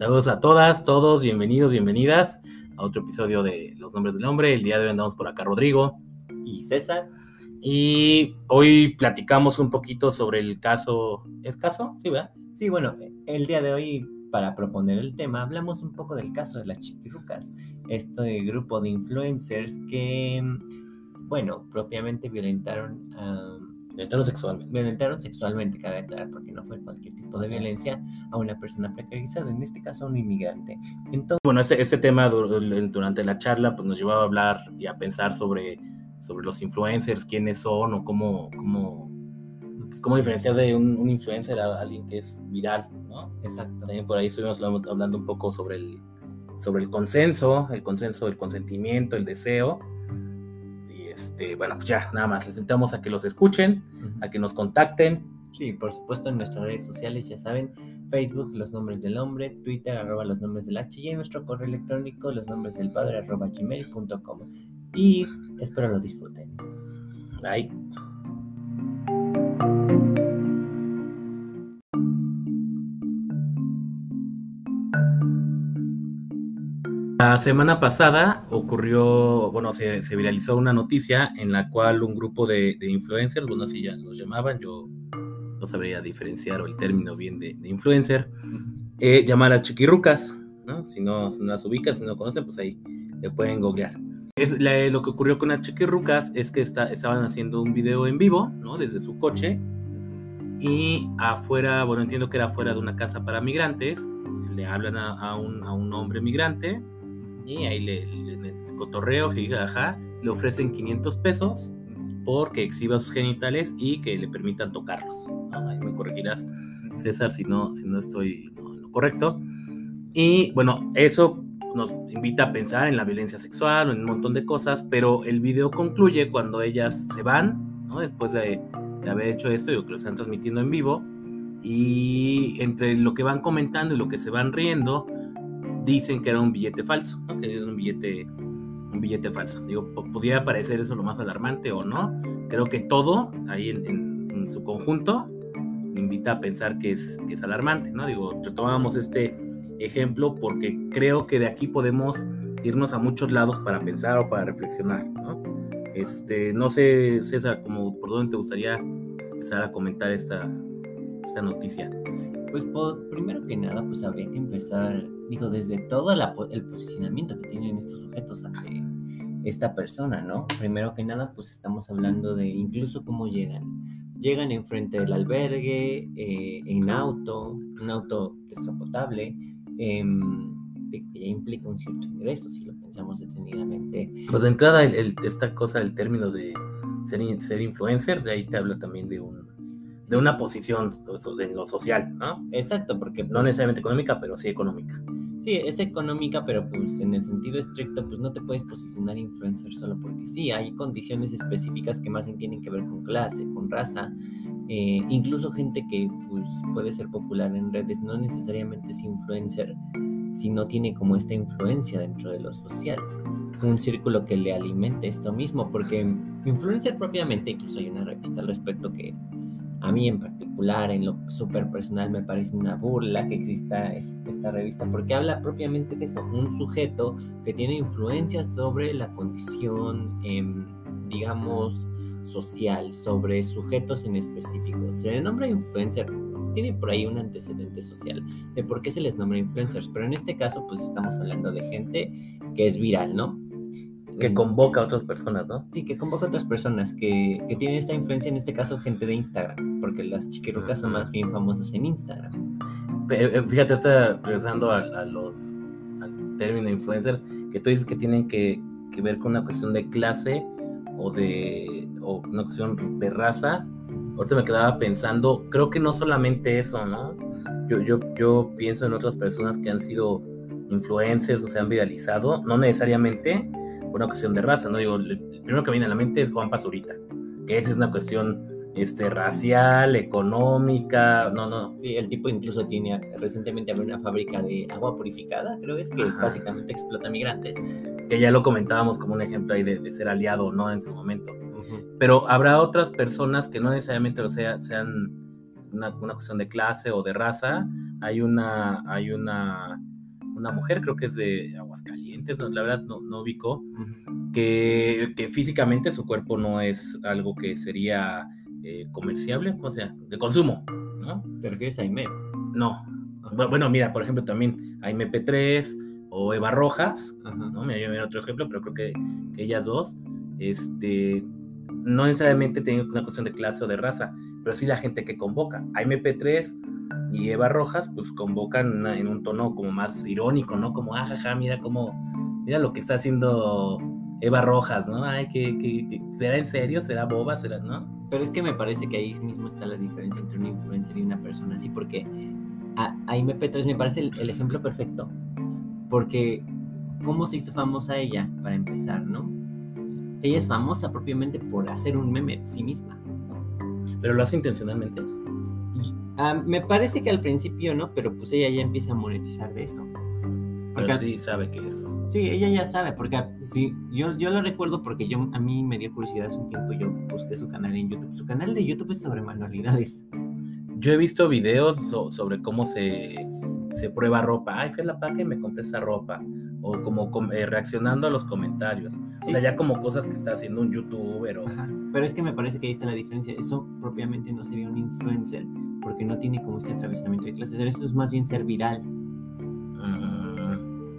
Saludos a todas, todos, bienvenidos, bienvenidas a otro episodio de Los Nombres del Hombre. El día de hoy andamos por acá Rodrigo y César. Y hoy platicamos un poquito sobre el caso. ¿Es caso? Sí, ¿verdad? Sí, bueno, el día de hoy, para proponer el tema, hablamos un poco del caso de las chiquirucas, este grupo de influencers que, bueno, propiamente violentaron a Violentaron sexualmente. Violentaron sexualmente, cabe aclarar, porque no fue cualquier tipo de violencia a una persona precarizada, en este caso a un inmigrante. Entonces, bueno, este, este tema durante la charla pues, nos llevó a hablar y a pensar sobre, sobre los influencers, quiénes son o cómo, cómo, pues, cómo diferenciar de un, influencer a alguien que es viral, ¿no? Exacto. También por ahí estuvimos hablando un poco sobre el, sobre el consenso, el consenso, el consentimiento, el deseo este, bueno, pues ya, nada más, les invitamos a que los escuchen, a que nos contacten. Sí, por supuesto en nuestras redes sociales, ya saben, Facebook, los nombres del hombre, Twitter, arroba los nombres del H, y en nuestro correo electrónico, los nombres del padre, arroba gmail.com. Y espero lo disfruten. Bye. La semana pasada ocurrió, bueno, se, viralizó una noticia en la cual un grupo de, influencers, bueno, así ya los llamaban, yo no sabría diferenciar el término bien de, influencer, eh, llamar a chiquirrucas, ¿no? Si, ¿no? si no las ubican, si no conocen, pues ahí le pueden googlear. Es, lo que ocurrió con las chiquirrucas es que estaban haciendo un video en vivo, ¿no? Desde su coche, y afuera, bueno, entiendo que era afuera de una casa para migrantes, le hablan a, un, a un hombre migrante, y ahí le, le, cotorreo, jajaja, le ofrecen 500 pesos porque exhiba sus genitales y que le permitan tocarlos. Ahí me corregirás, César, si no, si no estoy en lo correcto. Y bueno, eso nos invita a pensar en la violencia sexual en un montón de cosas, pero el video concluye cuando ellas se van, ¿no? después de, de haber hecho esto, yo que lo están transmitiendo en vivo, y entre lo que van comentando y lo que se van riendo, dicen que era un billete falso, que era un billete, un billete falso. Digo, podría parecer eso lo más alarmante o no. Creo que todo ahí en, su conjunto invita a pensar que es, que es alarmante, ¿no? Digo, retomamos este ejemplo porque creo que de aquí podemos irnos a muchos lados para pensar o para reflexionar, ¿no? Este, no sé, César, como por dónde te gustaría empezar a comentar esta, esta noticia. Pues primero que nada, pues habría que empezar, digo, desde todo el posicionamiento que tienen estos sujetos ante esta persona, ¿no? Primero que nada, pues estamos hablando de incluso cómo llegan. Llegan enfrente del albergue, eh, en auto, un auto descapotable, em, que ya implica un cierto ingreso, si lo pensamos detenidamente. Pues de entrada, esta cosa, el término de ser influencer, de ahí te habla también de un de una posición de lo social, ¿no? Exacto, porque... No necesariamente económica, pero sí económica. Sí, es económica, pero pues en el sentido estricto, pues no te puedes posicionar influencer solo porque sí, hay condiciones específicas que más bien tienen que ver con clase, con raza, eh, incluso gente que pues puede ser popular en redes, no necesariamente es influencer si no tiene como esta influencia dentro de lo social, un círculo que le alimente esto mismo, porque influencer propiamente, incluso hay una revista al respecto que a mí en particular, en lo súper personal, me parece una burla que exista esta revista, porque habla propiamente de eso, un sujeto que tiene influencia sobre la condición, em, digamos, social, sobre sujetos en específico. Se le nombra influencer, tiene por ahí un antecedente social de por qué se les nombra influencers, pero en este caso pues estamos hablando de gente que es viral, ¿no? Que convoca a otras personas, ¿no? Sí, que convoca a otras personas, que, que tienen esta influencia, en este caso, gente de Instagram, porque las chiquirucas son más bien famosas en Instagram. Eh, fíjate, ahorita regresando a, los al término influencer, que tú dices que tienen que, que, ver con una cuestión de clase o de o una cuestión de raza. Ahorita me quedaba pensando, creo que no solamente eso, ¿no? Yo, yo, yo pienso en otras personas que han sido influencers o se han viralizado, no necesariamente por una cuestión de raza, ¿no? Digo, el primero que viene a la mente es Juan Pazurita, que esa es una cuestión este, racial, económica, no, no. Sí, el tipo incluso tiene, recientemente abrió una fábrica de agua purificada, creo que es que Ajá. básicamente explota migrantes. Que ya lo comentábamos como un ejemplo ahí de, de ser aliado, ¿no? En su momento. Pero habrá otras personas que no necesariamente lo sea, sean una, una cuestión de clase o de raza. Hay una, hay una, una mujer, creo que es de Aguascalientes, no, la verdad no, no ubico, Ujú. que, que físicamente su cuerpo no es algo que sería eh, comerciable, o sea, de consumo, ¿no? ¿Te refieres a Aime? No. Bu- Bueno, mira, por ejemplo, también hay MP3 o Eva Rojas, Ajá. ¿no? Me voy a otro ejemplo, pero creo que, que ellas dos, este, no necesariamente tienen una cuestión de clase o de raza, pero sí la gente que convoca. A MP3 y Eva Rojas, pues convocan una- en un tono como más irónico, ¿no? Como, ah, jaja, mira cómo, mira lo que está haciendo Eva Rojas, ¿no? Ay, que, que, que- ¿será en serio? ¿Será boba? ¿Será, no? Pero es que me parece que ahí mismo está la diferencia entre un influencer y una persona así, porque a, a MP3 me parece el, el ejemplo perfecto. Porque, ¿cómo se hizo famosa ella, para empezar, no? Ella es famosa propiamente por hacer un meme de sí misma. Pero lo hace intencionalmente. Ah, me parece que al principio no, pero pues ella ya empieza a monetizar de eso. Porque Pero sí sabe que es. Sí, ella ya sabe, porque sí, yo, yo lo recuerdo porque yo, a mí me dio curiosidad hace un tiempo, yo busqué su canal en YouTube. Su canal de YouTube es sobre manualidades. Yo he visto videos so- sobre cómo se, se prueba ropa. Ay, fui a la paca y me compré esa ropa. O como com- eh, reaccionando a los comentarios. O sea, ya como cosas que está haciendo un youtuber o... Ajá. Pero es que me parece que ahí está la diferencia. Eso propiamente no sería un influencer porque no tiene como este atravesamiento de clases. Eso es más bien ser viral. Mm,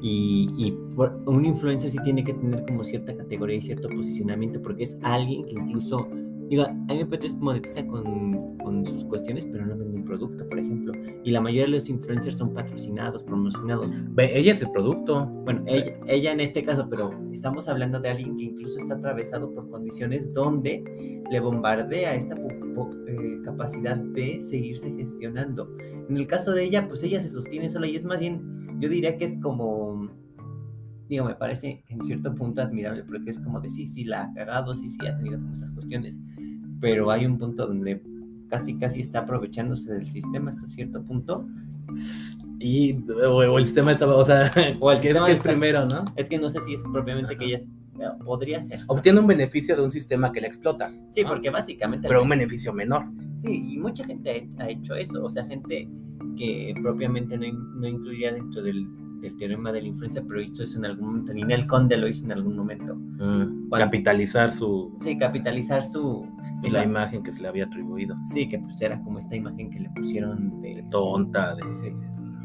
Y, y por- un influencer sí tiene que tener como cierta categoría y cierto posicionamiento porque es alguien que incluso, digo, MP3 monetiza con, con sus cuestiones, pero no vende un producto, por ejemplo. Y la mayoría de los influencers son patrocinados, promocionados. ella es el producto. Bueno, Sí. ella, ella en este caso, pero estamos hablando de alguien que incluso está atravesado por condiciones donde le bombardea esta eh, capacidad de seguirse gestionando. En el caso de ella, pues ella se sostiene sola y es más bien, yo diría que es como, digo, me parece en cierto punto admirable porque es como de sí, sí, la ha cagado, sí, sí, ha tenido como estas cuestiones, pero hay un punto donde casi, casi está aprovechándose del sistema hasta cierto punto. Y o, o el sistema está... O sea, O el ¿qué es, sistema qué es está- primero, no? Es que no sé si es propiamente que ella es- podría ser. Obtiene un beneficio de un sistema que la explota. Sí, ¿no? porque básicamente. Pero un beneficio menor. Sí, y mucha gente ha, hecho eso. O sea, gente que propiamente no, no incluía dentro del, del teorema de la influencia, pero hizo eso en algún momento. Ninel Conde lo hizo en algún momento. Mm, Cuando- Capitalizar su... Sí, capitalizar su. esa- La imagen que se le había atribuido. Sí, que pues era como esta imagen que le pusieron de. Tonta, de... Sí.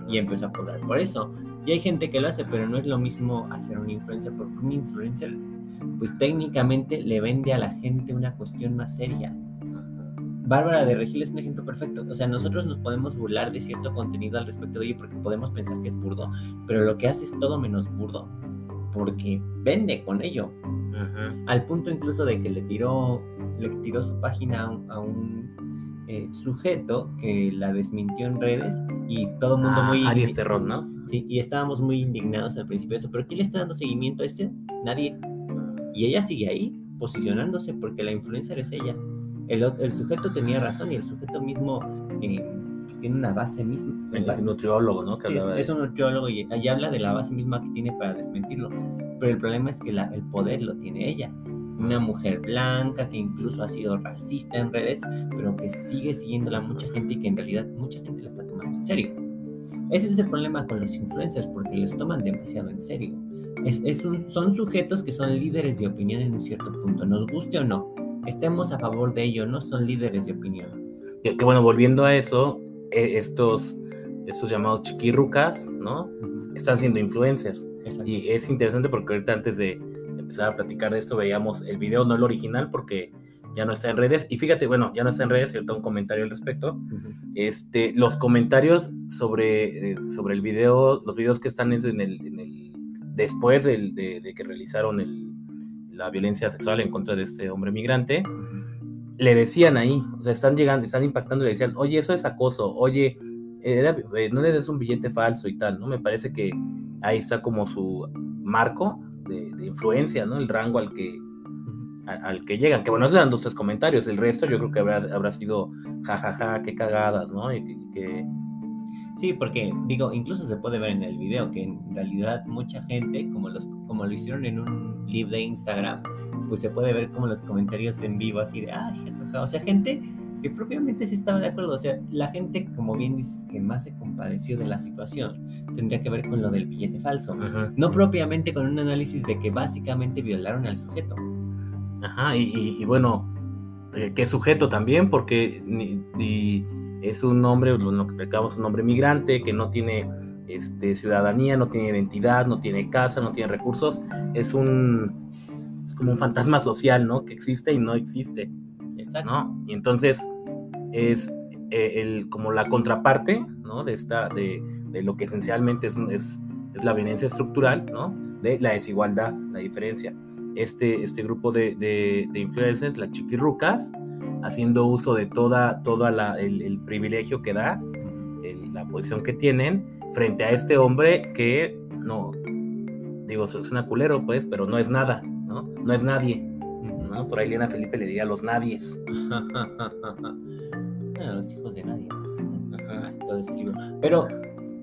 Y empezó a cobrar por eso. Y hay gente que lo hace, pero no es lo mismo hacer un influencer, porque un influencer, pues técnicamente le vende a la gente una cuestión más seria. Bárbara de Regil es un ejemplo perfecto. O sea, nosotros nos podemos burlar de cierto contenido al respecto de ello porque podemos pensar que es burdo, pero lo que hace es todo menos burdo, porque vende con ello. Al punto incluso de que le tiró, le tiró su página a un, a un, eh, sujeto que la desmintió en redes y todo el mundo Ah, muy... Aries Terror, ¿no? Sí, y estábamos muy indignados al principio de eso, pero ¿quién le está dando seguimiento a este? Nadie. Y ella sigue ahí, posicionándose, porque la influencer es ella. El, el sujeto tenía razón y el sujeto mismo eh, pues, tiene una base misma. Base- nutriólogo, ¿no? Que sí, es, de- es un nutriólogo y ahí habla de la base misma que tiene para desmentirlo. Pero el problema es que la- el poder lo tiene ella. Una mujer blanca que incluso ha sido racista en redes, pero que sigue siguiéndola mucha gente y que en realidad mucha gente la está tomando en serio. Ese es el problema con los influencers, porque los toman demasiado en serio. Es, es un- son sujetos que son líderes de opinión en un cierto punto, nos guste o no. Estemos a favor de ello, no son líderes de opinión. Que, que bueno, volviendo a eso, eh, estos, estos llamados chiquirrucas, ¿no? Están siendo influencers. Exacto. Y es interesante porque ahorita antes de empezar a platicar de esto veíamos el video, no el original, porque ya no está en redes. Y fíjate, bueno, ya no está en redes, ahorita un comentario al respecto. Ujú. Este, los comentarios sobre, eh, sobre el video, los videos que están es en el, en el después del- de, de que realizaron el- la violencia sexual en contra de este hombre migrante, le decían ahí, o sea, están llegando, están impactando, le decían, oye, eso es acoso, oye, era- eh, no le des un billete falso y tal, ¿no? Me parece que ahí está como su marco influencia, ¿no? El rango al que, al que llegan. Que bueno, esos eran dos, tres comentarios. El resto yo creo que habrá, habrá sido jajaja, qué cagadas, ¿no? Y, que... Sí, porque digo, incluso se puede ver en el video que en realidad mucha gente, como, los, como lo hicieron en un live de Instagram, pues se puede ver como los comentarios en vivo así de, ah, jajaja. O sea, gente que propiamente sí estaba de acuerdo. O sea, la gente, como bien dices, que más se compadeció de la situación, tendría que ver con lo del billete falso. No propiamente con un análisis de que básicamente violaron al sujeto. Ajá, y, bueno, eh, ¿qué sujeto también? Porque es un hombre, lo que explicamos, un hombre migrante que no tiene este, ciudadanía, no tiene identidad, no tiene casa, no tiene recursos. Es un. Es como un fantasma social, ¿no? Que existe y no existe. Exacto. ¿no? Y entonces es eh, el, como la contraparte, ¿no? De, esta, de, de lo que esencialmente es, es, la violencia estructural, ¿no? De la desigualdad, la diferencia este, este grupo de, de, influencers, las chiquirrucas, haciendo uso de toda, toda el, privilegio que da, la posición que tienen, frente a este hombre que no, digo, es una culero, pues, pero no es nada, ¿no? No es nadie. ¿No? Por ahí Lena Felipe le diría los nadies. los hijos de nadie. Todo ese libro. Pero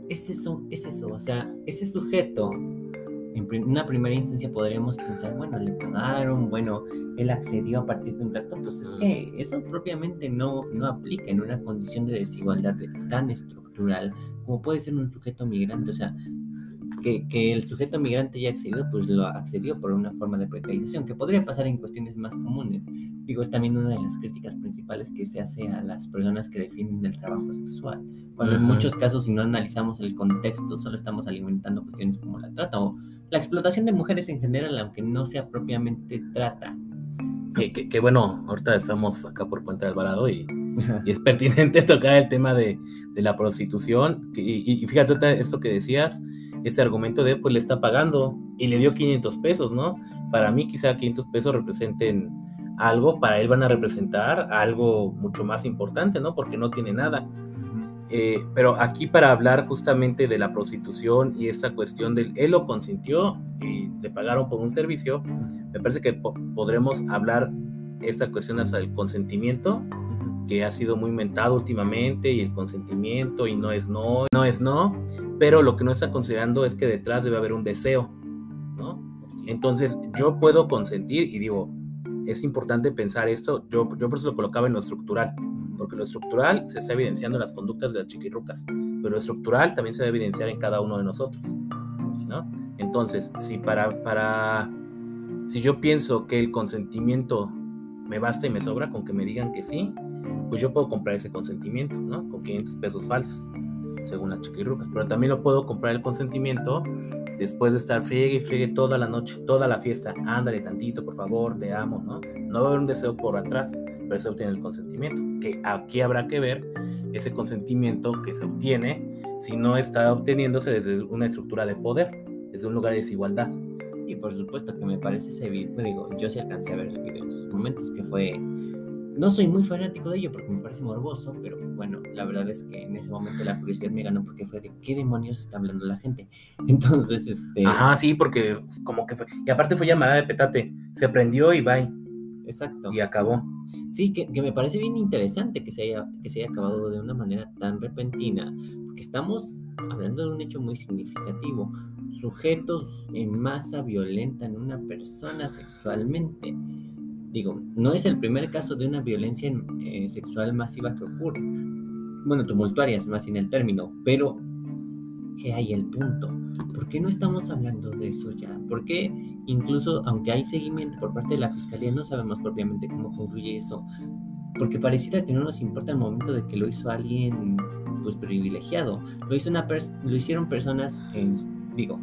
es eso, es eso, o sea, ese sujeto en una primera instancia podríamos pensar, bueno, le pagaron, bueno, él accedió a partir de un trato, pues es que eso propiamente no, no aplica en una condición de desigualdad tan estructural como puede ser un sujeto migrante, o sea, que, que, el sujeto migrante ya accedió, pues lo accedió por una forma de precarización, que podría pasar en cuestiones más comunes. Digo, es también una de las críticas principales que se hace a las personas que definen el trabajo sexual. Cuando en muchos casos, si no analizamos el contexto, solo estamos alimentando cuestiones como la trata o la explotación de mujeres en general, aunque no sea propiamente trata. Que, bueno, ahorita estamos acá por Puente de Alvarado y, es pertinente tocar el tema de, la prostitución. Y, fíjate esto que decías, este argumento de pues le está pagando y le dio 500 pesos, ¿no? Para mí quizá 500 pesos representen algo, para él van a representar algo mucho más importante, ¿no? Porque no tiene nada. Eh, pero aquí para hablar justamente de la prostitución y esta cuestión del él lo consintió y le pagaron por un servicio, me parece que podremos hablar esta cuestión hasta el consentimiento, que ha sido muy inventado últimamente, y el consentimiento, y no es no, no es no, pero lo que no está considerando es que detrás debe haber un deseo, ¿no? Entonces yo puedo consentir, y digo, es importante pensar esto, yo, yo por eso lo colocaba en lo estructural porque lo estructural se está evidenciando en las conductas de las chiquirrucas, pero lo estructural también se debe evidenciar en cada uno de nosotros, ¿no? Entonces, si para, para, si yo pienso que el consentimiento me basta y me sobra con que me digan que sí, pues yo puedo comprar ese consentimiento, ¿no? Con 500 pesos falsos, según las chiquirrucas, pero también lo puedo comprar el consentimiento después de estar friegue y friegue toda la noche, toda la fiesta, ándale tantito, por favor, te amo, ¿no? No va a haber un deseo por atrás, pero se obtiene el consentimiento. Que aquí habrá que ver ese consentimiento que se obtiene si no está obteniéndose desde una estructura de poder, desde un lugar de desigualdad. Y por supuesto que me parece ese video, yo sí alcancé a ver el video en sus momentos que fue no soy muy fanático de ello porque me parece morboso, pero bueno, la verdad es que en ese momento la curiosidad me ganó porque fue de qué demonios está hablando la gente. Entonces, este. Ajá, sí, porque como que fue. Y aparte fue llamada de petate. Se prendió y bye. Exacto. Y acabó. Sí, que, me parece bien interesante que se, haya, que se haya acabado de una manera tan repentina, porque estamos hablando de un hecho muy significativo. Sujetos en masa violentan a una persona sexualmente. Digo, no es el primer caso de una violencia eh, sexual masiva que ocurre. Bueno, tumultuaria es más sin el término, pero he ahí el punto. ¿Por qué no estamos hablando de eso ya? ¿Por qué incluso aunque hay seguimiento por parte de la fiscalía no sabemos propiamente cómo concluye eso? Porque pareciera que no nos importa el momento de que lo hizo alguien pues privilegiado. Lo hizo una lo hicieron personas digo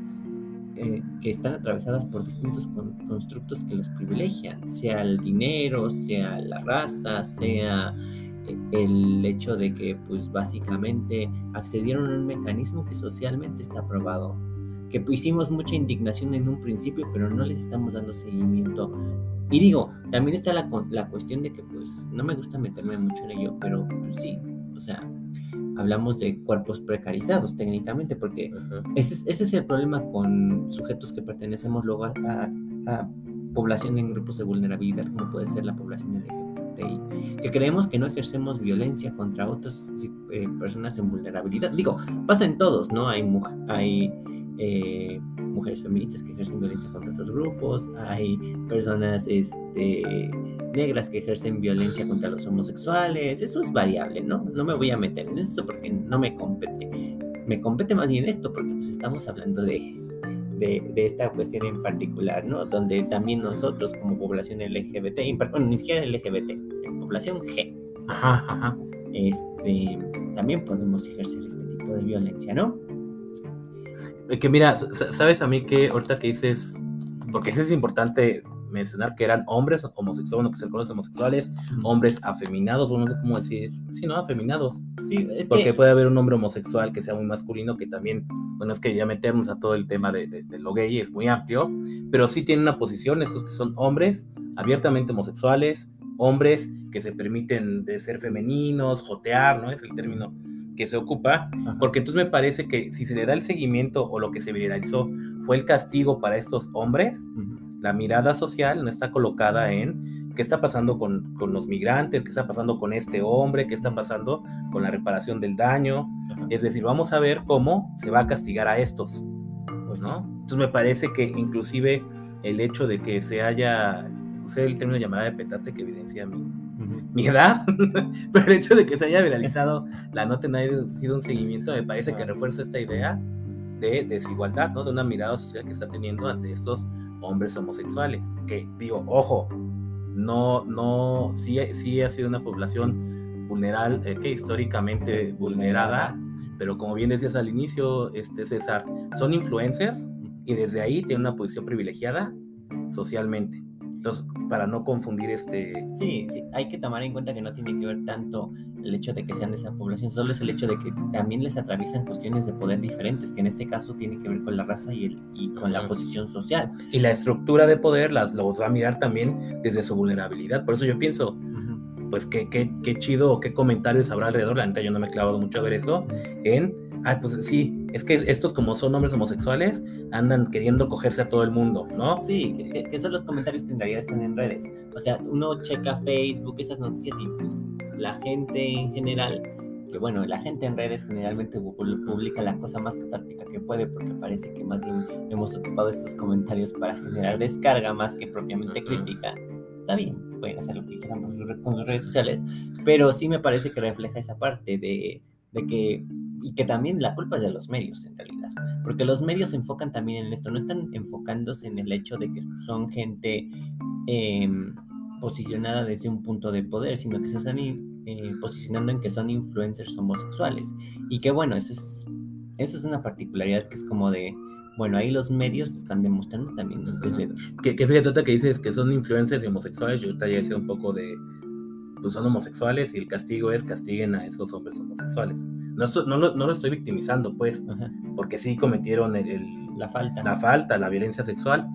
eh, que están atravesadas por distintos constructos que los privilegian, sea el dinero, sea la raza, sea el hecho de que pues básicamente accedieron a un mecanismo que socialmente está aprobado, que hicimos mucha indignación en un principio, pero no les estamos dando seguimiento. Y digo, también está la, la cuestión de que pues no me gusta meterme mucho en ello, pero pues, sí, o sea, hablamos de cuerpos precarizados técnicamente, porque ese, es, ese, es, el problema con sujetos que pertenecemos luego a, a población en grupos de vulnerabilidad, como puede ser la población LGBTI, que creemos que no ejercemos violencia contra otras eh, personas en vulnerabilidad. Digo, pasa en todos, ¿no? Hay, hay eh, mujeres feministas que ejercen violencia contra otros grupos, hay personas este, negras que ejercen violencia contra los homosexuales, eso es variable, ¿no? No me voy a meter en eso porque no me compete. Me compete más bien esto porque pues estamos hablando de, de, esta cuestión en particular, ¿no? Donde también nosotros como población LGBT, bueno, ni siquiera LGBT, población G, Este, también podemos ejercer este tipo de violencia, ¿no? Que mira, sabes a mí que ahorita que dices, porque eso es importante mencionar que eran hombres homosexuales, bueno, que se conocen homosexuales, hombres afeminados, o no sé cómo decir, sí, ¿no? Afeminados. Sí, es Porque puede haber un hombre homosexual que sea muy masculino, que también, bueno, es que ya meternos a todo el tema de, de, lo gay es muy amplio, pero sí tienen una posición, estos que son hombres abiertamente homosexuales, hombres que se permiten de ser femeninos, jotear, ¿no? Es el término que se ocupa, porque entonces me parece que si se le da el seguimiento o lo que se viralizó fue el castigo para estos hombres, la mirada social no está colocada en qué está pasando con, los migrantes, qué está pasando con este hombre, qué está pasando con la reparación del daño. Es decir, vamos a ver cómo se va a castigar a estos. Pues ¿no? Entonces me parece que inclusive el hecho de que se haya, usé el término llamada de petate que evidencia mi, mi edad, pero el hecho de que se haya viralizado la nota no haya sido un seguimiento me parece que refuerza esta idea de desigualdad, ¿no? De una mirada social que está teniendo ante estos hombres homosexuales. Que digo, ojo, no, no, sí, sí ha sido una población vulnerable, eh, que históricamente vulnerada, pero como bien decías al inicio, este César, son influencers y desde ahí tienen una posición privilegiada socialmente. Entonces, para no confundir este... Sí, sí, hay que tomar en cuenta que no tiene que ver tanto el hecho de que sean de esa población, solo es el hecho de que también les atraviesan cuestiones de poder diferentes, que en este caso tiene que ver con la raza y, el, y con la posición social. Y la estructura de poder los va a mirar también desde su vulnerabilidad. Por eso yo pienso, pues qué, qué, qué chido, qué comentarios habrá alrededor, la neta yo no me he clavado mucho a ver eso, en ah, pues sí, es que estos como son hombres homosexuales, andan queriendo cogerse a todo el mundo, ¿no? Sí, que, que son los comentarios que en realidad están en redes. O sea, uno checa Facebook, esas noticias y pues la gente en general, que bueno, la gente en redes generalmente publica la cosa más catártica que puede porque parece que más bien hemos ocupado estos comentarios para generar descarga más que propiamente crítica. Está bien, pueden hacer lo que quieran con sus redes sociales, pero sí me parece que refleja esa parte de, de que y que también la culpa es de los medios en realidad, porque los medios se enfocan también en esto, no están enfocándose en el hecho de que son gente em, posicionada desde un punto de poder, sino que se están eh, posicionando en que son influencers homosexuales. Y que bueno, eso es, eso es una particularidad que es como de, bueno, ahí los medios están demostrando también. Que, que fíjate que dices que son influencers homosexuales, yo ahorita ya decía un poco de, pues son homosexuales y el castigo es castiguen a esos hombres homosexuales. No, lo, estoy victimizando, pues, porque sí cometieron la falta. La falta, la violencia sexual,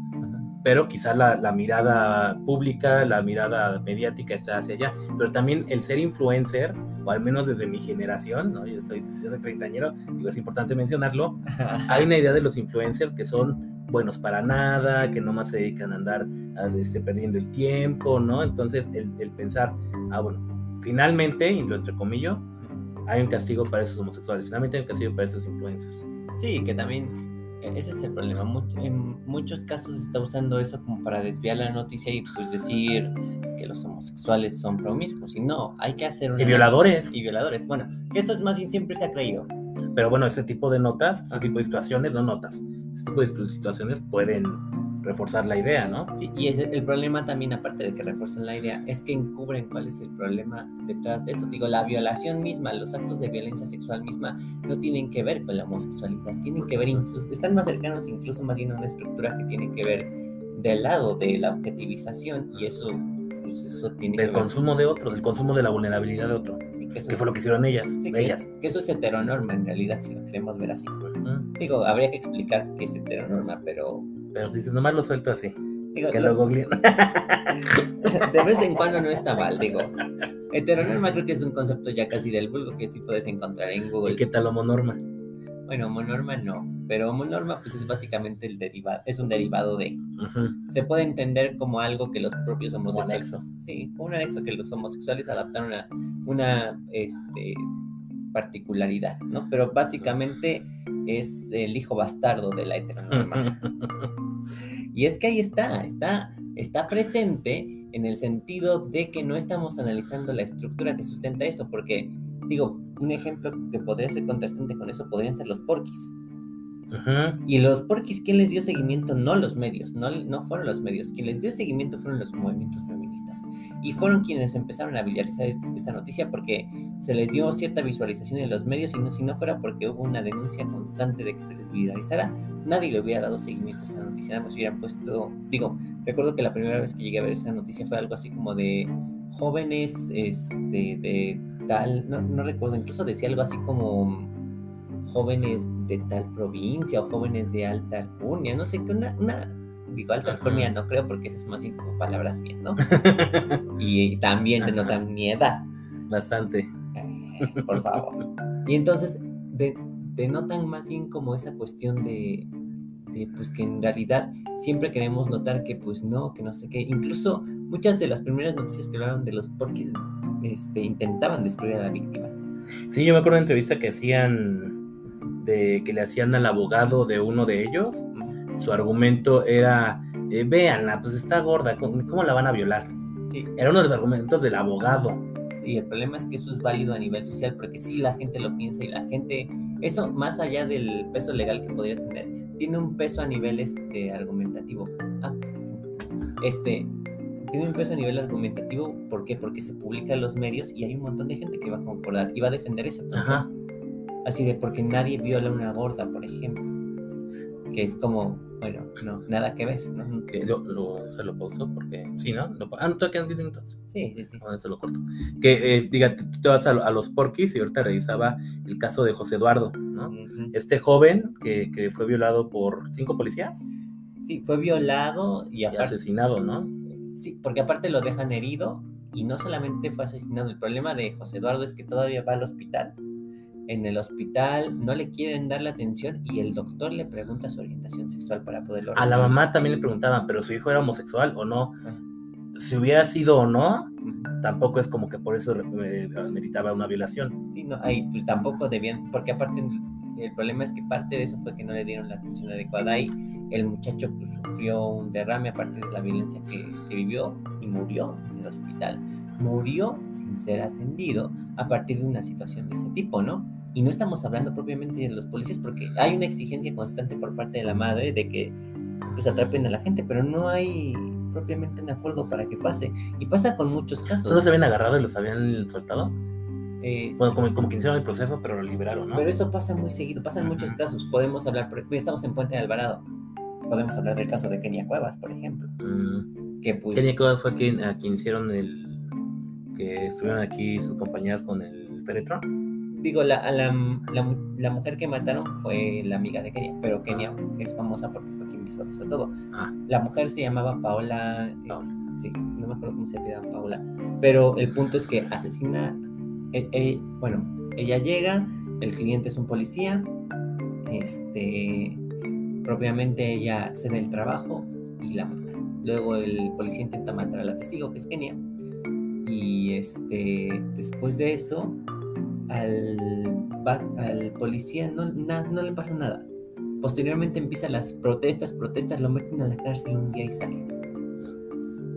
pero quizá la, mirada pública, la mirada mediática está hacia allá. Pero también el ser influencer, o al menos desde mi generación, ¿no? yo, estoy, yo soy treintañero, digo, es importante mencionarlo, hay una idea de los influencers que son buenos para nada, que nomás se dedican a andar este, perdiendo el tiempo, ¿no? Entonces, el, el pensar, ah, bueno, finalmente, y lo entre comillas, hay un castigo para esos homosexuales, finalmente hay un castigo para esos influencers. Sí, que también e, ese es el problema. En muchos casos se está usando eso como para desviar la noticia y pues decir que los homosexuales son promiscuos. Y no, hay que hacer una... Y violadores. Y violadores. Bueno, que eso es más bien siempre se ha creído. Pero bueno, ese tipo de notas, ese tipo de situaciones, no notas. Ese tipo de situaciones pueden reforzar la idea, ¿no? Sí, y el problema también, aparte de que refuerzan la idea, es que encubren cuál es el problema detrás de eso. Digo, la violación misma, los actos de violencia sexual misma, no tienen que ver con la homosexualidad, tienen que ver incluso, están más cercanos incluso más bien a una estructura que tiene que ver del lado de la objetivización y eso, pues eso tiene del consumo de otro, del consumo de la vulnerabilidad de otro. Que, fue lo que hicieron ellas, ellas. Que, eso es heteronorma en realidad, si lo queremos ver así. Digo, habría que explicar qué es heteronorma, pero pero dices, nomás lo suelto así. Digo, que lo De vez en cuando no está mal, digo. Heteronorma creo que es un concepto ya casi del vulgo que sí puedes encontrar en Google. ¿Y qué tal homonorma? Bueno, homonorma no, pero homonorma pues es básicamente el derivado, es un derivado de. Se puede entender como algo que los propios Como homosexuales. anexo. Sí, como un anexo que los homosexuales adaptaron a una este, particularidad, ¿no? Pero básicamente es el hijo bastardo de la heteronorma. Y es que ahí está, está, está presente en el sentido de que no estamos analizando la estructura que sustenta eso, porque, digo, un ejemplo que podría ser contrastante con eso podrían ser los porquis. Y los porquis, ¿quién les dio seguimiento? No los medios, no, no fueron los medios. Quien les dio seguimiento fueron los movimientos feministas. Y fueron quienes empezaron a viralizar es- esta noticia porque se les dio cierta visualización en los medios y no, si no fuera porque hubo una denuncia constante de que se les viralizara, nadie le hubiera dado seguimiento a esa noticia. Nada más hubieran puesto, digo, recuerdo que la primera vez que llegué a ver esa noticia fue algo así como de jóvenes este, de tal, no, no recuerdo, incluso decía algo así como jóvenes de tal provincia o jóvenes de alta alcurnia, no sé qué, una, una digo alta alcurnia no creo porque esas más bien como palabras mías, ¿no? Y, también denotan mi edad, Bastante. eh, por favor. Y entonces de- denotan más bien como esa cuestión de, de, pues que en realidad siempre queremos notar que pues no, que no sé qué, incluso muchas de las primeras noticias que hablaron de los porquis este, intentaban destruir a la víctima. Sí, yo me acuerdo de una entrevista que hacían de que le hacían al abogado de uno de ellos. Su argumento era, eh, véanla, pues está gorda, ¿cómo la van a violar? Sí, Era uno de los argumentos del abogado. Y el problema es que eso es válido a nivel social porque sí la gente lo piensa y la gente, eso más allá del peso legal que podría tener, tiene un peso a nivel este, argumentativo. Ah, este, tiene un peso a nivel argumentativo, ¿por qué? Porque se publica en los medios y hay un montón de gente que va a concordar y va a defender ese punto. Ajá. Así de porque nadie viola a una gorda, por ejemplo. Que es como, bueno, no, nada que ver, ¿no? Que lo, lo, se lo pausó porque, sí, ¿no? Lo, ah, no, todavía quedan 10 minutos. Sí, sí, sí. Ahora se lo corto. Que, eh, diga, tú te vas a, a los porquis y ahorita revisaba el caso de José Eduardo, ¿no? Este joven que, que fue violado por cinco policías Sí, fue violado y y aparte... asesinado, ¿no? Sí, porque aparte lo dejan herido y no solamente fue asesinado. El problema de José Eduardo es que todavía va al hospital. En el hospital no le quieren dar la atención y el doctor le pregunta su orientación sexual para poderlo A la mamá también le preguntaban, pero su hijo era homosexual o no. Ah. Si hubiera sido o no, tampoco es como que por eso eh, meritaba una violación. Sí, no, ahí pues tampoco debían, porque aparte el problema es que parte de eso fue que no le dieron la atención adecuada ahí. El muchacho pues, sufrió un derrame aparte de la violencia que, que vivió y murió en el hospital. Murió sin ser atendido a partir de una situación de ese tipo, ¿no? Y no estamos hablando propiamente de los policías porque hay una exigencia constante por parte de la madre de que pues atrapen a la gente, pero no hay propiamente un acuerdo para que pase. Y pasa con muchos casos. ¿No se habían agarrado y los habían soltado? Eh, Bueno, como, como que hicieron el proceso, pero lo liberaron, ¿no? Pero eso pasa muy seguido, pasa en muchos casos. Podemos hablar, por- estamos en Puente de Alvarado. Podemos hablar del caso de Kenia Cuevas, por ejemplo. Mm. Que pues. Kenia Cuevas fue quien, a quien hicieron el... que estuvieron aquí sus compañeras con el féretro. Digo, la, a la, la mu- la mujer que mataron fue la amiga de Kenia, pero Kenia es famosa porque fue quien visualizó todo. Ah, La mujer se llamaba Paola. eh, Paola. sí, no me acuerdo cómo se llamaba Paola. Pero el punto es que asesina. eh, eh, bueno, ella llega, el cliente es un policía. Este. Propiamente ella accede al trabajo y la mata. Luego el policía intenta matar a la testigo, que es Kenia. Y este. Después de eso. Al, policía no, no le pasa nada. Posteriormente empiezan las protestas, protestas, lo meten a la cárcel un día y sale.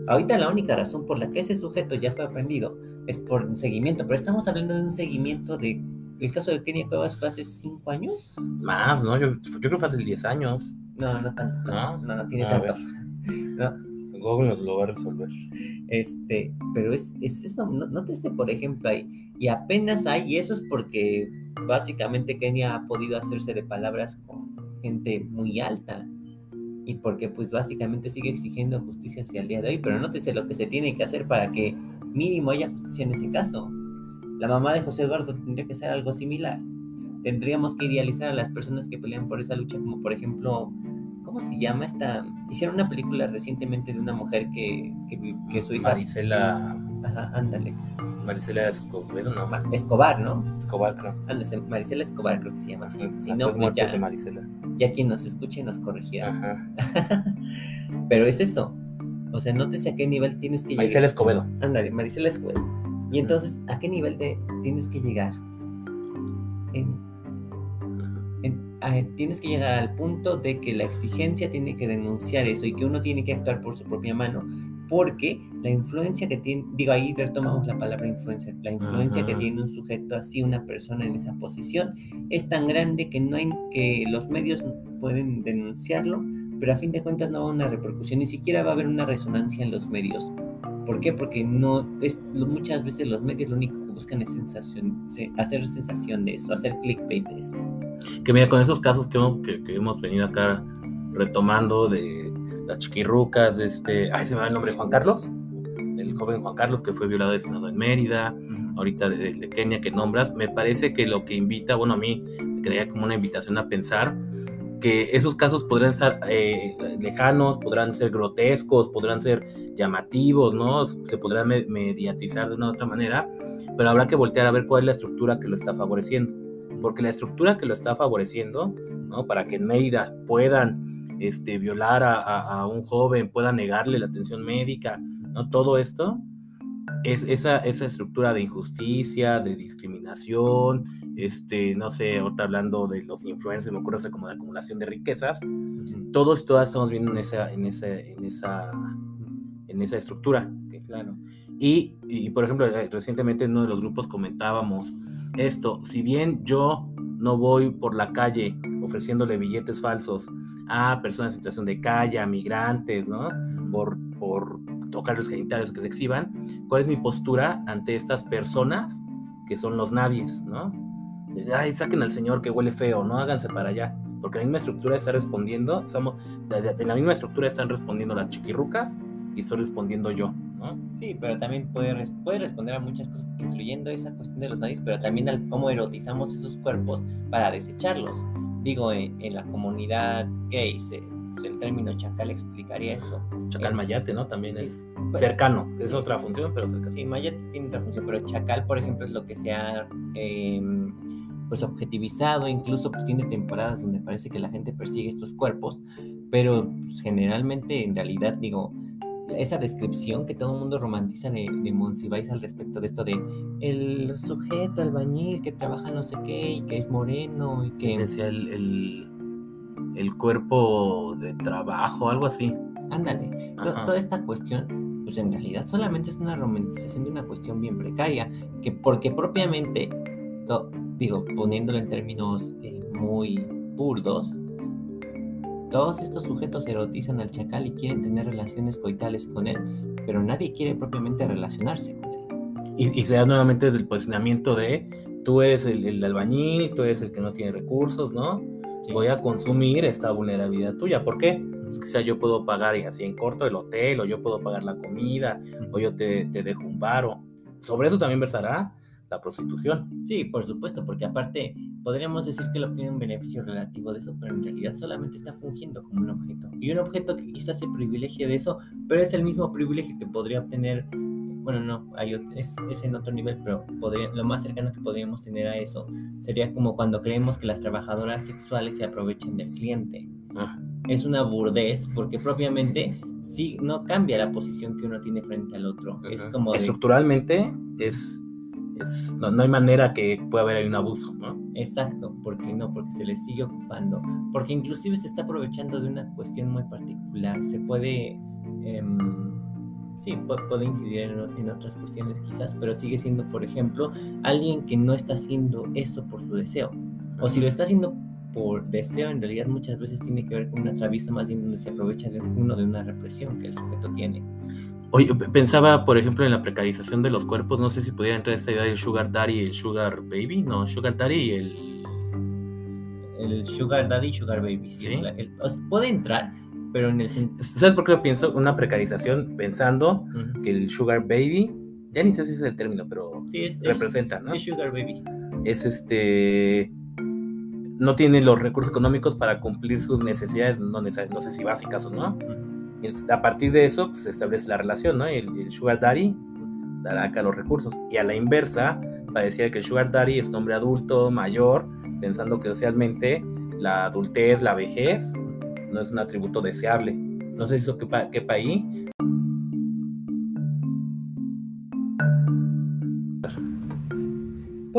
Ahorita la única razón por la que ese sujeto ya fue aprendido es por un seguimiento, pero estamos hablando de un seguimiento de... El caso de Kenia Cuevas fue hace cinco años. más, ¿no? Yo, yo creo que fue hace 10 años. No, no tanto. ¿No? No, no tiene tanto. No, Google nos lo va a resolver. este, pero es, es eso, no, nótese por ejemplo ahí, y apenas hay, y eso es porque básicamente Kenia ha podido hacerse de palabras con gente muy alta, y porque pues básicamente sigue exigiendo justicia hacia el día de hoy, pero nótese lo que se tiene que hacer para que mínimo haya justicia en ese caso. La mamá de José Eduardo tendría que ser algo similar. Tendríamos que idealizar a las personas que pelean por esa lucha, como por ejemplo ¿Cómo se llama esta? Hicieron una película recientemente de una mujer que, que, su hija. Marisela, Ajá, ándale. Marisela Escobedo, no. Ma- Escobar, ¿no? Escobar, creo. Ándese, Marisela Escobar creo que se llama así. Si no, pues ya, ya quien nos escuche nos corregirá. Ajá. Pero es eso. O sea, nótese a qué nivel tienes que Marisela Escobedo. llegar. Ándale, Marisela Escobedo. Y entonces, ¿a qué nivel de tienes que llegar? En- en- a- tienes que llegar al punto de que la exigencia tiene que denunciar eso y que uno tiene que actuar por su propia mano. Porque la influencia que tiene, digo, ahí retomamos la palabra influencia, la influencia que tiene un sujeto así, una persona en esa posición, es tan grande que no hay, que los medios pueden denunciarlo, pero a fin de cuentas no va a una repercusión, ni siquiera va a haber una resonancia en los medios. ¿Por qué? Porque no es, muchas veces los medios lo único que buscan es sensación, se- hacer sensación de eso, hacer clickbait de eso. Que mira, con esos casos que hemos, que, que hemos venido acá retomando de las chiquirrucas, de este, ay, se me va el nombre, Juan Carlos, el joven Juan Carlos que fue violado y en Mérida, ahorita de, de Kenia que nombras, me parece que lo que invita, bueno, a mí me quedaría como una invitación a pensar que esos casos podrían estar eh, lejanos, podrán ser grotescos, podrán ser llamativos, ¿no? Se podrán me- mediatizar de una u otra manera, pero habrá que voltear a ver cuál es la estructura que lo está favoreciendo. Porque la estructura que lo está favoreciendo, ¿no? Para que en Mérida puedan este, violar a, a- a un joven, puedan negarle la atención médica, ¿no? Todo esto es esa, esa estructura de injusticia, de discriminación, este, no sé, ahorita hablando de los influencers, me ocurre eso como de acumulación de riquezas, todos y todas estamos viendo en esa, en esa, en esa, en esa estructura. Claro. Y, y, por ejemplo, eh, recientemente en uno de los grupos comentábamos esto, si bien yo no voy por la calle ofreciéndole billetes falsos a personas en situación de calle, a migrantes, ¿no? Por, por tocar los genitales que se exhiban, ¿cuál es mi postura ante estas personas que son los nadies, ¿no? Ay, saquen al señor que huele feo, no háganse para allá. Porque la misma estructura está respondiendo, estamos, de la misma estructura están respondiendo las chiquirrucas y estoy respondiendo yo, ¿no? Sí, pero también puede, puede responder a muchas cosas, incluyendo esa cuestión de los nadis, pero también al cómo erotizamos esos cuerpos para desecharlos. Digo, en, en la comunidad gay, se- el término chacal explicaría eso. Chacal Eh, Mayate, ¿no? También sí, es bueno, cercano, es sí. otra función, pero cercano. Sí, Maya tiene otra función, pero chacal, por ejemplo, es lo que se ha em, pues objetivizado, incluso pues tiene temporadas donde parece que la gente persigue estos cuerpos, pero pues, generalmente en realidad digo, esa descripción que todo el mundo romantiza de, de Monsiváis al respecto de esto de el sujeto albañil que trabaja no sé qué y que es moreno y que Decía el, el, el cuerpo de trabajo, algo así. ándale, to- toda esta cuestión pues en realidad solamente es una romantización de una cuestión bien precaria, que porque propiamente, to- digo, poniéndolo en términos eh, muy burdos, todos estos sujetos erotizan al chacal y quieren tener relaciones coitales con él, pero nadie quiere propiamente relacionarse con él. Y, y se da nuevamente desde el posicionamiento de tú eres el, el albañil, tú eres el que no tiene recursos, ¿no? Sí. Voy a consumir esta vulnerabilidad tuya. ¿Por qué? Pues quizá yo puedo pagar y así en corto el hotel, o yo puedo pagar la comida, o yo te, te dejo un varo. Sobre eso también versará la prostitución. Sí, por supuesto, porque aparte podríamos decir que él obtiene un beneficio relativo de eso, pero en realidad solamente está fungiendo como un objeto. Y un objeto que quizás se privilegie de eso, pero es el mismo privilegio que podría obtener, bueno, no, hay, es, es en otro nivel, pero podría, lo más cercano que podríamos tener a eso sería como cuando creemos que las trabajadoras sexuales se aprovechan del cliente. Ah, Es una burdez porque propiamente sí no cambia la posición que uno tiene frente al otro. Es como de, Estructuralmente es, es no, no hay manera que pueda haber ahí un abuso, ¿no? Exacto, porque no, porque se les sigue ocupando, porque inclusive se está aprovechando de una cuestión muy particular, se puede, em, sí, pu- puede incidir en, en otras cuestiones quizás, pero sigue siendo, por ejemplo, alguien que no está haciendo eso por su deseo, o si lo está haciendo por deseo, en realidad muchas veces tiene que ver con una traviesa más bien donde se aprovecha de uno de una represión que el sujeto tiene. Oye, pensaba, por ejemplo, en la precarización de los cuerpos. No sé si pudiera entrar esta idea del sugar daddy y el sugar baby. No, sugar daddy y el... El sugar daddy, sugar baby, sí, Sí. el- puede entrar, pero en el sentido... ¿Sabes por qué lo pienso? Una precarización pensando que el sugar baby, ya ni sé si es el término, pero Sí, es, es- representa, ¿no? es sugar baby. Es este... No tiene los recursos económicos para cumplir sus necesidades, no, neces- no sé si básicas o no. A partir de eso, pues, se establece la relación, ¿no? El, el sugar daddy dará acá los recursos. Y a la inversa, parecía que el Sugar Daddy es un hombre adulto, mayor, pensando que socialmente la adultez, la vejez, no es un atributo deseable. No sé si eso qué país.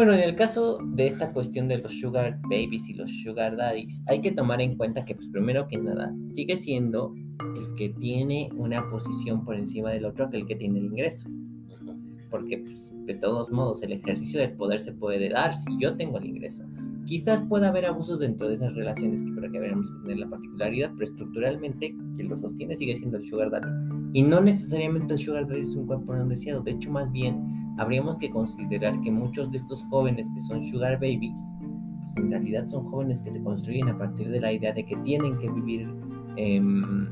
Bueno, en el caso de esta cuestión de los sugar babies y los sugar daddies, hay que tomar en cuenta que, pues primero que nada, sigue siendo el que tiene una posición por encima del otro que el que tiene el ingreso. Porque, pues, de todos modos, el ejercicio del poder se puede dar si yo tengo el ingreso. Quizás pueda haber abusos dentro de esas relaciones, que creo que veremos que tener la particularidad, pero estructuralmente quien lo sostiene sigue siendo el sugar daddy. Y no necesariamente el sugar daddy es un cuerpo no deseado, de hecho más bien habríamos que considerar que muchos de estos jóvenes que son sugar babies, pues en realidad son jóvenes que se construyen a partir de la idea de que tienen que vivir em,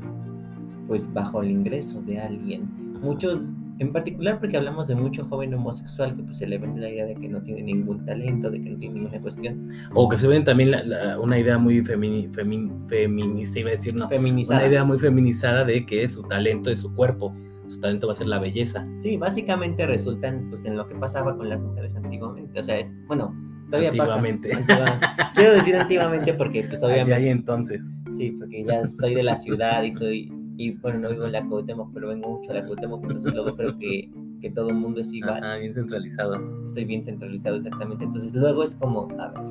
pues bajo el ingreso de alguien. Muchos, en particular porque hablamos de mucho joven homosexual que pues se le vende la idea de que no tiene ningún talento, de que no tiene ninguna cuestión. O que se ven también una idea muy feminista, iba a decir, no, feminizada. una idea muy feminizada de que su talento es su cuerpo su talento va a ser la belleza. Sí, básicamente resultan pues en lo que pasaba con las mujeres antiguamente, o sea, es, bueno, todavía antiguamente. pasa. Quiero decir antiguamente porque pues obviamente... Allá y entonces. Sí, porque ya soy de la ciudad y soy, y bueno, no vivo en la Cuauhtémoc, pero vengo mucho a la Cuauhtémoc, entonces luego creo que, que todo el mundo es igual. Ah, bien centralizado. Estoy bien centralizado, exactamente. Entonces luego es como, a ver,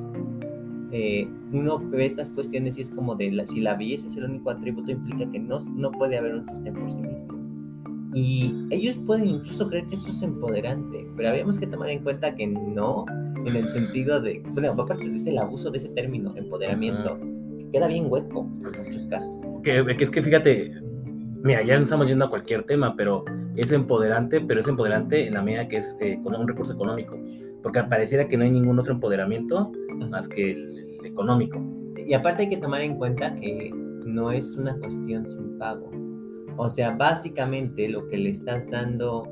eh, uno ve estas cuestiones y es como de la, si la belleza es el único atributo implica que no, no puede haber un sistema por sí mismo. Y ellos pueden incluso creer que esto es empoderante, pero habíamos que tomar en cuenta que no, en el sentido de, bueno, aparte ese el abuso de ese término, empoderamiento, queda bien hueco en muchos casos. Que, que es que fíjate, mira, ya estamos yendo a cualquier tema, pero es empoderante, pero es empoderante en la medida que es eh, con un recurso económico, porque pareciera que no hay ningún otro empoderamiento más que el económico. Y aparte hay que tomar en cuenta que no es una cuestión sin pago o sea, básicamente lo que le estás dando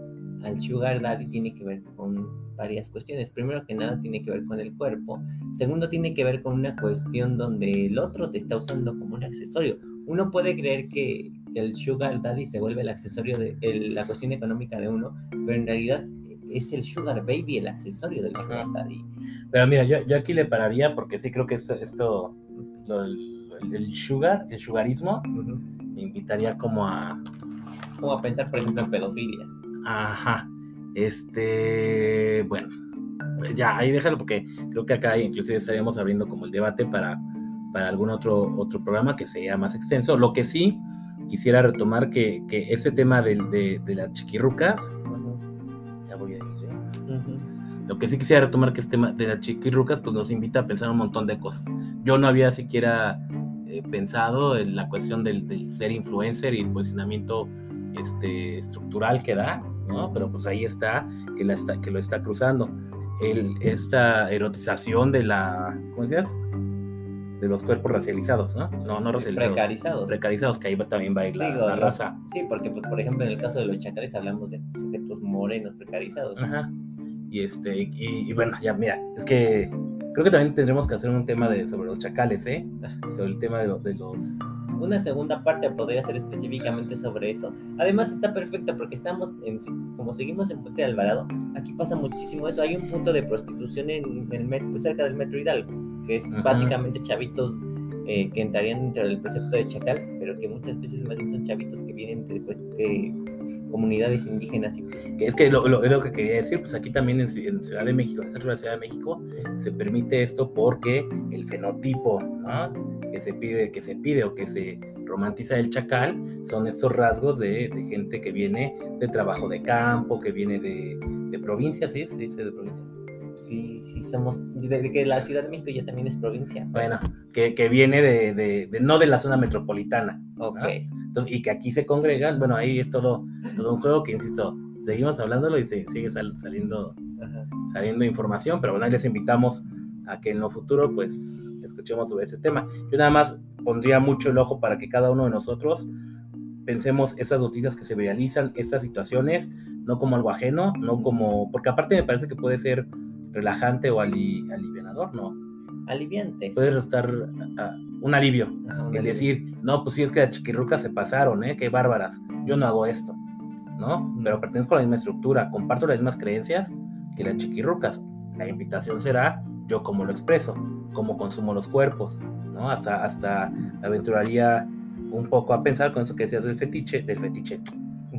al sugar daddy tiene que ver con varias cuestiones. Primero que nada tiene que ver con el cuerpo. Segundo tiene que ver con una cuestión donde el otro te está usando como un accesorio. Uno puede creer que el sugar daddy se vuelve el accesorio de la cuestión económica de uno, pero en realidad es el sugar baby el accesorio del sugar daddy. Pero mira, yo, aquí le pararía porque sí creo que esto, esto el, sugar, el sugarismo, me invitaría como a... Como a pensar, por ejemplo, en pedofilia. Ajá. Este, bueno, ya, ahí déjalo porque creo que acá inclusive estaríamos abriendo como el debate para, para algún otro, otro programa que sea más extenso. Lo que sí quisiera retomar que, que ese tema de, de, las chiquirrucas, ya voy a ir, ¿eh? Lo que sí quisiera retomar que este tema de las chiquirrucas pues nos invita a pensar un montón de cosas. Yo no había siquiera eh, pensado en la cuestión del, ser influencer y el posicionamiento este, estructural que da, ¿no? Pero pues ahí está que, la está, que lo está cruzando. El, esta erotización de la, ¿cómo decías? De los cuerpos racializados, ¿no? No, no racializados. Precarizados. Precarizados, que ahí también va a ir la, raza. Sí, porque, pues, por ejemplo, en el caso de los chacales hablamos de sujetos morenos precarizados. Ajá. Y, este, y, y bueno, ya, mira, es que Creo que también tendremos que hacer un tema de, sobre los chacales, ¿eh? Sobre el tema de, de los... Una segunda parte podría ser específicamente sobre eso. Además está perfecta porque estamos en, como seguimos en Puente de Alvarado, aquí pasa muchísimo eso. Hay un punto de prostitución en el metro, cerca del metro Hidalgo, que es básicamente chavitos eh, que entrarían dentro del precepto de chacal, pero que muchas veces más bien son chavitos que vienen de, pues, de comunidades indígenas. Pues, es que lo, es lo que quería decir, pues aquí también en, Ciudad de México, en el centro de la Ciudad de México, se permite esto porque el fenotipo que se pide, que se pide o que se romantiza del chacal son estos rasgos de, gente que viene de trabajo de campo, que viene de, de provincia, ¿sí? ¿Se dice de provincia? Sí, sí somos, de, que la Ciudad de México ya también es provincia. Bueno, que, que viene de, de, no de la zona metropolitana. Ok. Entonces, y que aquí se congregan, bueno, ahí es todo, todo un juego que, insisto, seguimos hablándolo y se, sigue saliendo, saliendo información, pero bueno, ahí les invitamos a que en lo futuro, pues, escuchemos sobre ese tema. Yo nada más pondría mucho el ojo para que cada uno de nosotros pensemos esas noticias que se realizan, estas situaciones, no como algo ajeno, no como, porque aparte me parece que puede ser relajante o alivianador, ¿no? Aliviante. Puede resultar un alivio. el decir, no, pues sí es que las chiquirrucas se pasaron, ¿eh? Qué bárbaras. Yo no hago esto. ¿no? Pero pertenezco a la misma estructura, comparto las mismas creencias que las chiquirrucas. La invitación será yo cómo lo expreso, cómo consumo los cuerpos, ¿no? Hasta, hasta aventuraría un poco a pensar con eso que decías del fetiche, del fetiche,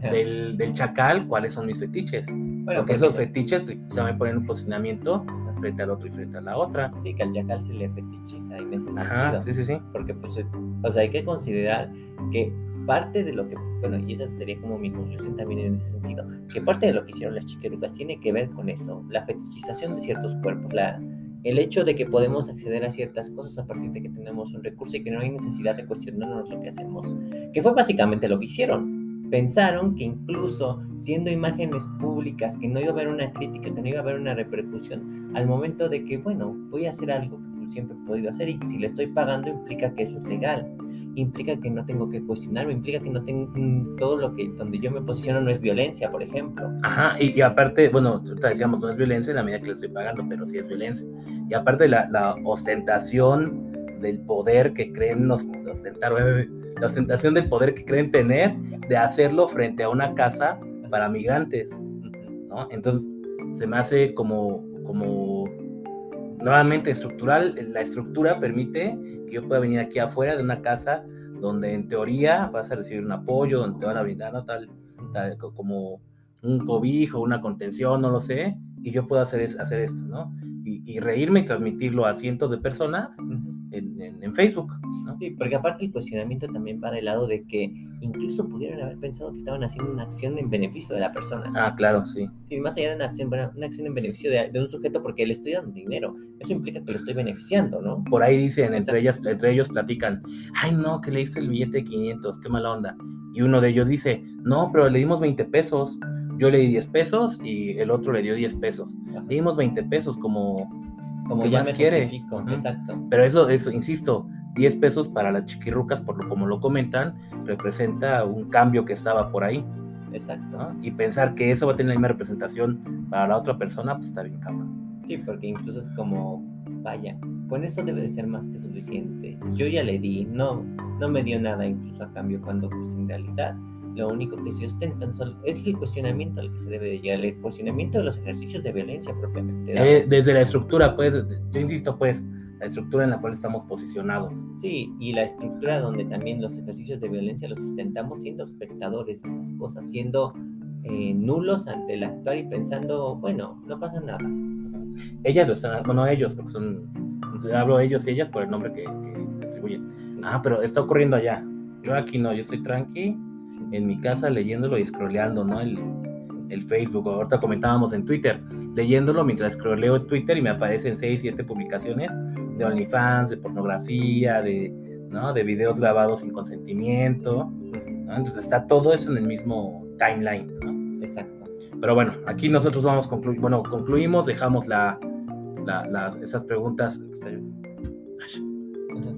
del, del chacal, cuáles son mis fetiches. Bueno, Porque esos fetiches pues, se me ponen un posicionamiento frente al otro y frente a la otra. Sí, que al chacal se le fetichiza en ese Ajá, sí, sí, sí. Porque, pues, o sea, hay que considerar que parte de lo que, bueno, y esa sería como mi conclusión también en ese sentido, que parte de lo que hicieron las chiquerucas tiene que ver con eso, la fetichización de ciertos cuerpos, la, el hecho de que podemos acceder a ciertas cosas a partir de que tenemos un recurso y que no hay necesidad de cuestionarnos lo que hacemos, que fue básicamente lo que hicieron. Pensaron que incluso siendo imágenes públicas, que no iba a haber una crítica, que no iba a haber una repercusión, al momento de que, bueno, voy a hacer algo que siempre he podido hacer y si le estoy pagando implica que es legal implica que no tengo que cuestionarme, implica que no tengo mm, todo lo que donde yo me posiciono no es violencia, por ejemplo. Ajá, y, aparte, bueno, decíamos, no es violencia en la medida que le estoy pagando, pero sí es violencia. Y aparte la ostentación del poder que creen ostentar, la ostentación del poder que creen tener de hacerlo frente a una casa para migrantes, ¿no? Entonces se me hace como, como nuevamente estructural, la estructura permite que yo pueda venir aquí afuera de una casa donde en teoría vas a recibir un apoyo, donde te van a brindar ¿no? tal, tal, como un cobijo, una contención, no lo sé, y yo puedo hacer, hacer esto, ¿no? Y, reírme y transmitirlo a cientos de personas en, Facebook. ¿no? Sí, porque aparte el cuestionamiento también va del lado de que incluso pudieron haber pensado que estaban haciendo una acción en beneficio de la persona. Ah, claro, sí. Sí, más allá de una acción, una acción en beneficio de, un sujeto porque le estoy dando dinero. Eso implica que lo estoy beneficiando, ¿no? Por ahí dicen, entre, ellas, entre ellos platican, ay no, que le diste el billete de 500, qué mala onda. Y uno de ellos dice, no, pero le dimos 20 pesos. Yo le di 10 pesos y el otro le dio 10 pesos. Le dimos 20 pesos como... Como ya me quiere. Exacto. Pero eso, eso, insisto, 10 pesos para las chiquirrucas, por lo como lo comentan, representa un cambio que estaba por ahí. Exacto. Y pensar que eso va a tener la misma representación para la otra persona, pues está bien cabrón. Sí, porque incluso es como, vaya, con eso debe de ser más que suficiente. Yo ya le di, no, no me dio nada incluso a cambio cuando pues en realidad lo único que se ostentan es el cuestionamiento al que se debe llegar, el cuestionamiento de los ejercicios de violencia propiamente. Eh, desde la estructura, pues, yo insisto, pues, la estructura en la cual estamos posicionados. Sí, y la estructura donde también los ejercicios de violencia los sustentamos siendo espectadores de estas cosas, siendo eh, nulos ante el actual y pensando, bueno, no pasa nada. Ellas lo están, bueno, ellos, porque son, hablo ellos y ellas por el nombre que, se atribuyen. Ah, pero está ocurriendo allá. Yo aquí no, yo estoy tranqui en mi casa leyéndolo y scrolleando, ¿no? El, el Facebook, ahorita comentábamos en Twitter, leyéndolo mientras scrolleo Twitter y me aparecen 6, 7 publicaciones de OnlyFans, de pornografía, de, ¿no? de videos grabados sin consentimiento. Entonces está todo eso en el mismo timeline. ¿no? Exacto. Pero bueno, aquí nosotros vamos a concluir, bueno, concluimos, dejamos la, las, esas preguntas.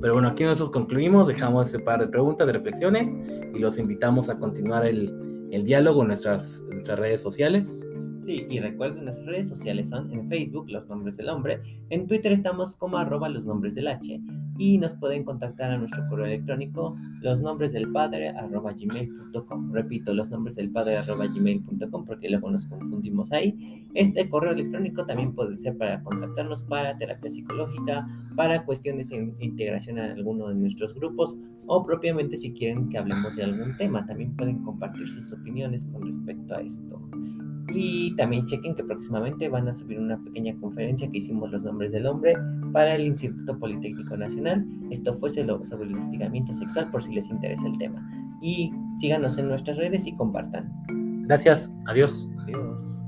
Pero bueno, aquí nosotros concluimos, dejamos ese par de preguntas, de reflexiones y los invitamos a continuar el, el diálogo en nuestras, nuestras redes sociales. Sí, y recuerden, nuestras redes sociales son en Facebook, Los Nombres del Hombre, en Twitter estamos como arroba los nombres del H, y nos pueden contactar a nuestro correo electrónico, los nombres del padre arroba gmail.com. Repito, los nombres del padre arroba gmail.com porque luego nos confundimos ahí. Este correo electrónico también puede ser para contactarnos para terapia psicológica, para cuestiones de integración a alguno de nuestros grupos o propiamente si quieren que hablemos de algún tema. También pueden compartir sus opiniones con respecto a esto. Y también chequen que próximamente van a subir una pequeña conferencia que hicimos los nombres del hombre para el Instituto Politécnico Nacional. Esto fue sobre el investigamiento sexual por si les interesa el tema. Y síganos en nuestras redes y compartan. Gracias. Adiós. Adiós.